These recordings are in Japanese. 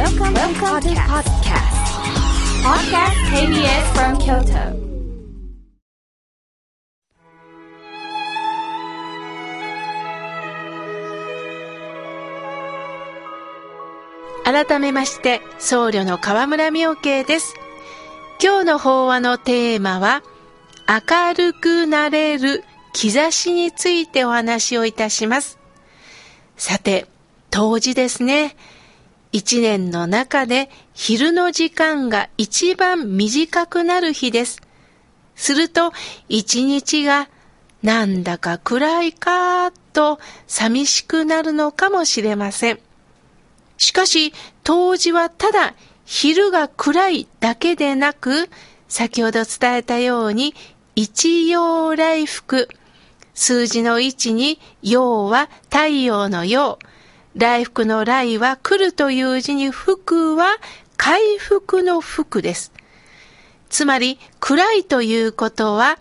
Welcome, Welcome to podcast. Podcast KBS from Kyoto. 改めまして僧侶の河村明慶です今日の法話のテーマは明るくなれる兆しについてお話をいたしますさて冬至ですね一年の中で昼の時間が一番短くなる日です。すると一日がなんだか暗いかと寂しくなるのかもしれません。しかし当時はただ昼が暗いだけでなく先ほど伝えたように一陽来福数字の位置に陽は太陽の陽来福の来は来るという字に福は回復の福です。つまり暗いということは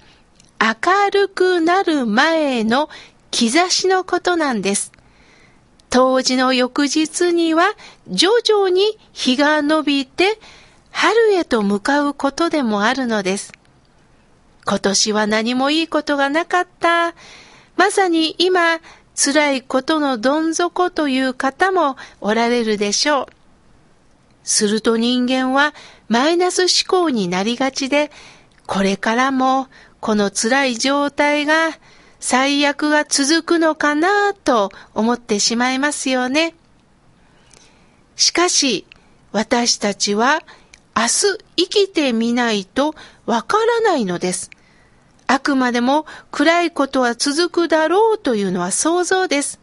明るくなる前の兆しのことなんです。当時の翌日には徐々に日が伸びて春へと向かうことでもあるのです。今年は何もいいことがなかった。まさに今辛いことのどん底という方もおられるでしょう。すると人間はマイナス思考になりがちで、これからもこの辛い状態が最悪が続くのかなと思ってしまいますよね。しかし、私たちは明日生きてみないとわからないのです。あくまでも暗いことは続くだろうというのは想像です。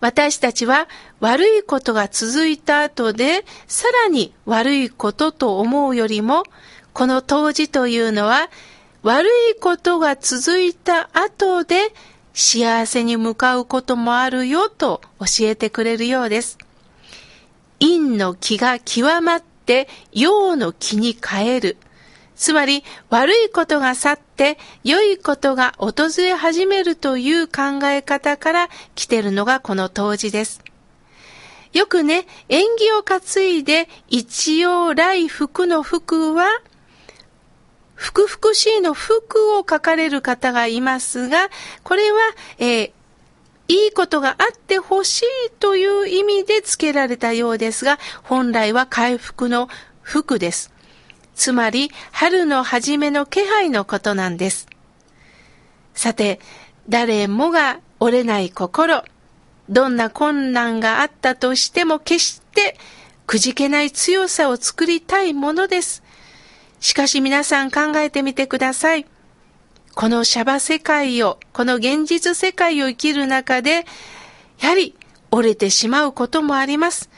私たちは悪いことが続いた後でさらに悪いことと思うよりもこの当時というのは悪いことが続いた後で幸せに向かうこともあるよと教えてくれるようです。陰の気が極まって陽の気に変える。つまり悪いことが去って良いことが訪れ始めるという考え方から来てるのがこの当時です。よくね、縁起を担いで一応来福の福は、福々しいの福を書かれる方がいますが、これは、えー、いいことがあってほしいという意味で付けられたようですが、本来は回復の福です。つまり春の初めの気配のことなんです。さて、誰もが折れない心、どんな困難があったとしても決してくじけない強さを作りたいものです。しかし皆さん考えてみてください。このシャバ世界を、この現実世界を生きる中で、やはり折れてしまうこともあります。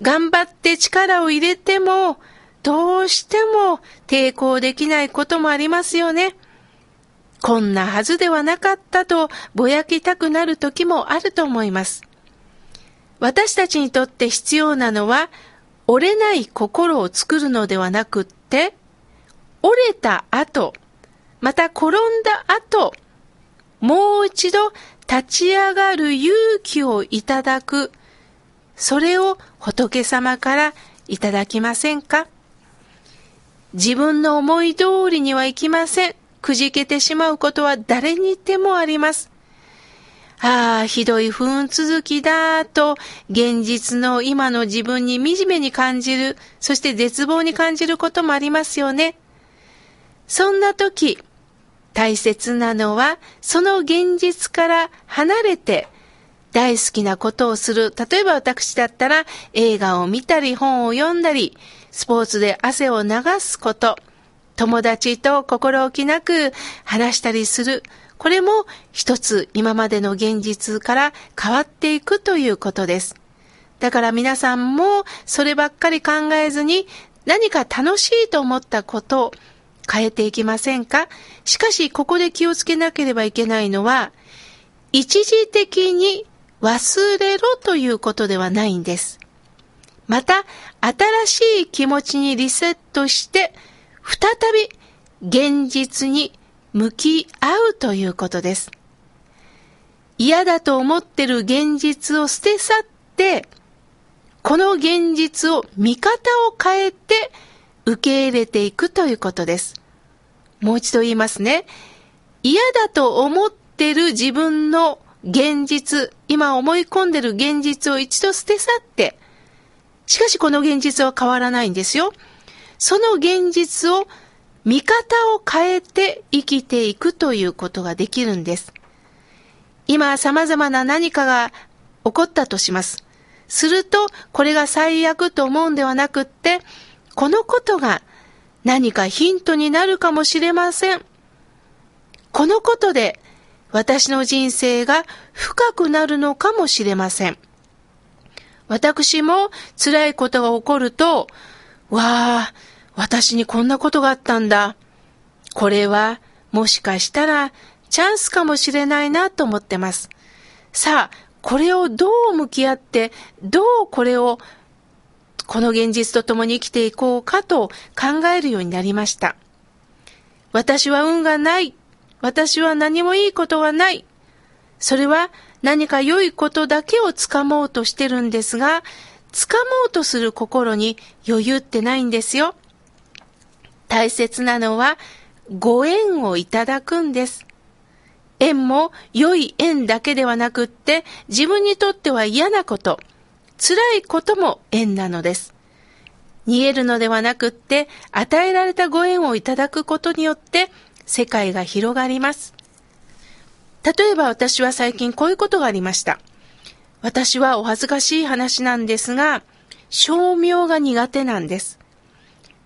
頑張って力を入れても、どうしても抵抗できないこともありますよね。こんなはずではなかったとぼやきたくなる時もあると思います。私たちにとって必要なのは折れない心を作るのではなくって、折れた後、また転んだ後、もう一度立ち上がる勇気をいただく、それを仏様からいただきませんか？自分の思い通りにはいきません。くじけてしまうことは誰にでもあります。ああ、ひどい不運続きだと、現実の今の自分に惨めに感じる、そして絶望に感じることもありますよね。そんな時、大切なのは、その現実から離れて、大好きなことをする。例えば私だったら映画を見たり本を読んだり、スポーツで汗を流すこと、友達と心置きなく話したりする。これも一つ今までの現実から変わっていくということです。だから皆さんもそればっかり考えずに何か楽しいと思ったことを変えていきませんか？しかしここで気をつけなければいけないのは一時的に忘れろということではないんです。また、新しい気持ちにリセットして、再び現実に向き合うということです。嫌だと思ってる現実を捨て去って、この現実を見方を変えて受け入れていくということです。もう一度言いますね。嫌だと思ってる自分の現実、今思い込んでる現実を一度捨て去って、しかしこの現実は変わらないんですよ。その現実を見方を変えて生きていくということができるんです。今様々な何かが起こったとします。すると、これが最悪と思うんではなくって、このことが何かヒントになるかもしれません。このことで私の人生が深くなるのかもしれません。私も辛いことが起こると、わあ、私にこんなことがあったんだ。これはもしかしたらチャンスかもしれないなと思ってます。さあ、これをどう向き合って、どうこれを、この現実と共に生きていこうかと考えるようになりました。私は運がない。私は何もいいことがない。それは何か良いことだけをつかもうとしてるんですが、つかもうとする心に余裕ってないんですよ。大切なのはご縁をいただくんです。縁も良い縁だけではなくって自分にとっては嫌なこと、辛いことも縁なのです。逃げるのではなくって与えられたご縁をいただくことによって世界が広がります。例えば私は最近こういうことがありました。私はお恥ずかしい話なんですが、照明が苦手なんです。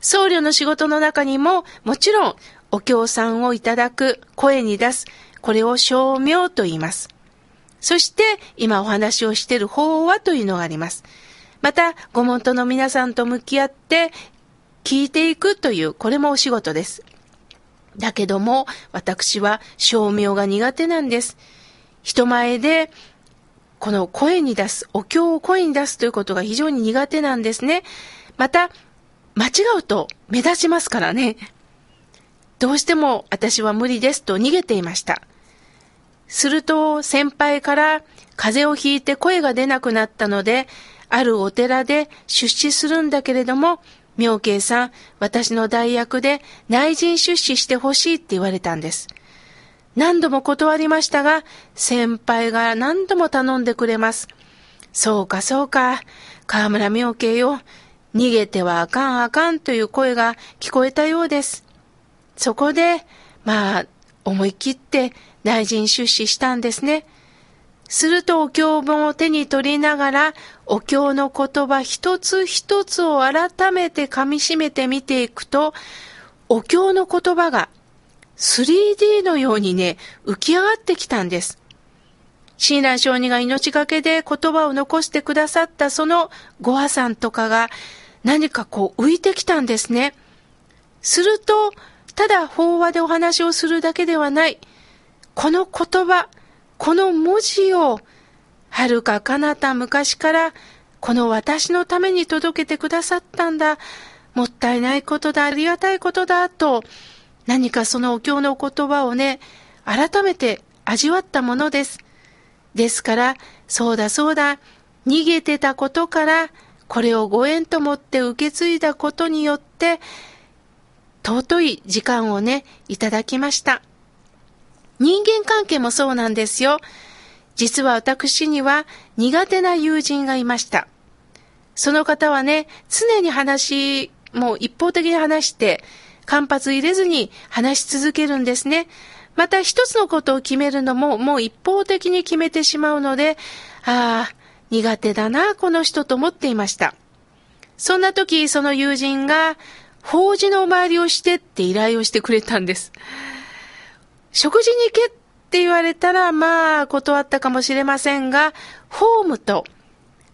僧侶の仕事の中にももちろんお経さんをいただく、声に出す、これを照明と言います。そして今お話をしている法話というのがあります。また、ご門徒の皆さんと向き合って聞いていくという、これもお仕事です。だけども、私は照明が苦手なんです。人前で、この声に出す、お経を声に出すということが非常に苦手なんですね。また、間違うと目立ちますからね。どうしても私は無理ですと逃げていました。すると先輩から風邪をひいて声が出なくなったので、あるお寺で出資するんだけれども、妙慶さん、私の代役で内陣出資してほしいって言われたんです。何度も断りましたが、先輩が何度も頼んでくれます。そうかそうか、河村妙慶よ、逃げてはあかんあかんという声が聞こえたようです。そこで、まあ、思い切って内陣出資したんですね。するとお経本を手に取りながら、お経の言葉一つ一つを改めて噛み締めて見ていくと、お経の言葉が 3D のようにね、浮き上がってきたんです。親鸞上人が命がけで言葉を残してくださったそのご阿さんとかが何かこう浮いてきたんですね。すると、ただ法話でお話をするだけではない。この言葉、この文字を、はるか彼方昔からこの私のために届けてくださったんだ。もったいないことだ、ありがたいことだ、と、何かそのお経の言葉をね、改めて味わったものです。ですから、そうだそうだ、逃げてたことから、これをご縁と思って受け継いだことによって、尊い時間をね、いただきました。人間関係もそうなんですよ。実は私には苦手な友人がいました。その方はね、常に話、もう一方的に話して、間髪入れずに話し続けるんですね。また一つのことを決めるのももう一方的に決めてしまうので、ああ、苦手だな、この人と思っていました。そんな時、その友人が、法事のお参りをしてって依頼をしてくれたんです。食事に行けって言われたら、まあ、断ったかもしれませんが、ホームと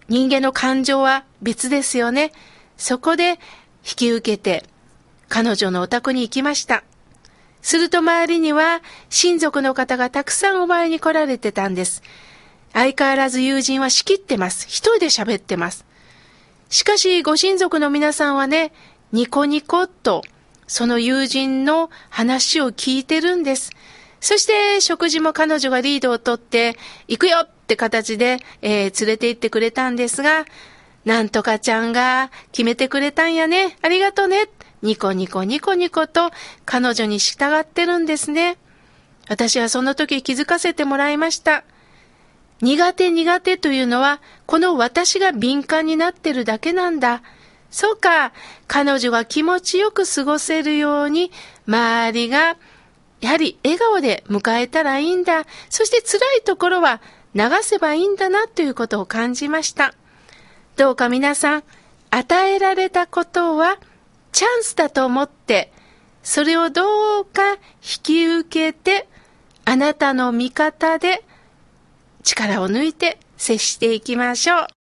人間の感情は別ですよね。そこで引き受けて、彼女のお宅に行きました。すると周りには親族の方がたくさんお参りに来られてたんです。相変わらず友人は仕切ってます。一人で喋ってます。しかし、ご親族の皆さんはね、ニコニコっと、その友人の話を聞いてるんです。そして食事も彼女がリードをとって、行くよって形で、えー、連れて行ってくれたんですが、なんとかちゃんが決めてくれたんやね。ありがとね。ニコニコニコニコと彼女に従ってるんですね。私はその時気づかせてもらいました。苦手苦手というのは、この私が敏感になってるだけなんだ。そうか、彼女が気持ちよく過ごせるように、周りが、やはり笑顔で迎えたらいいんだ。そして辛いところは流せばいいんだなということを感じました。どうか皆さん、与えられたことはチャンスだと思って、それをどうか引き受けて、あなたの味方で力を抜いて接していきましょう。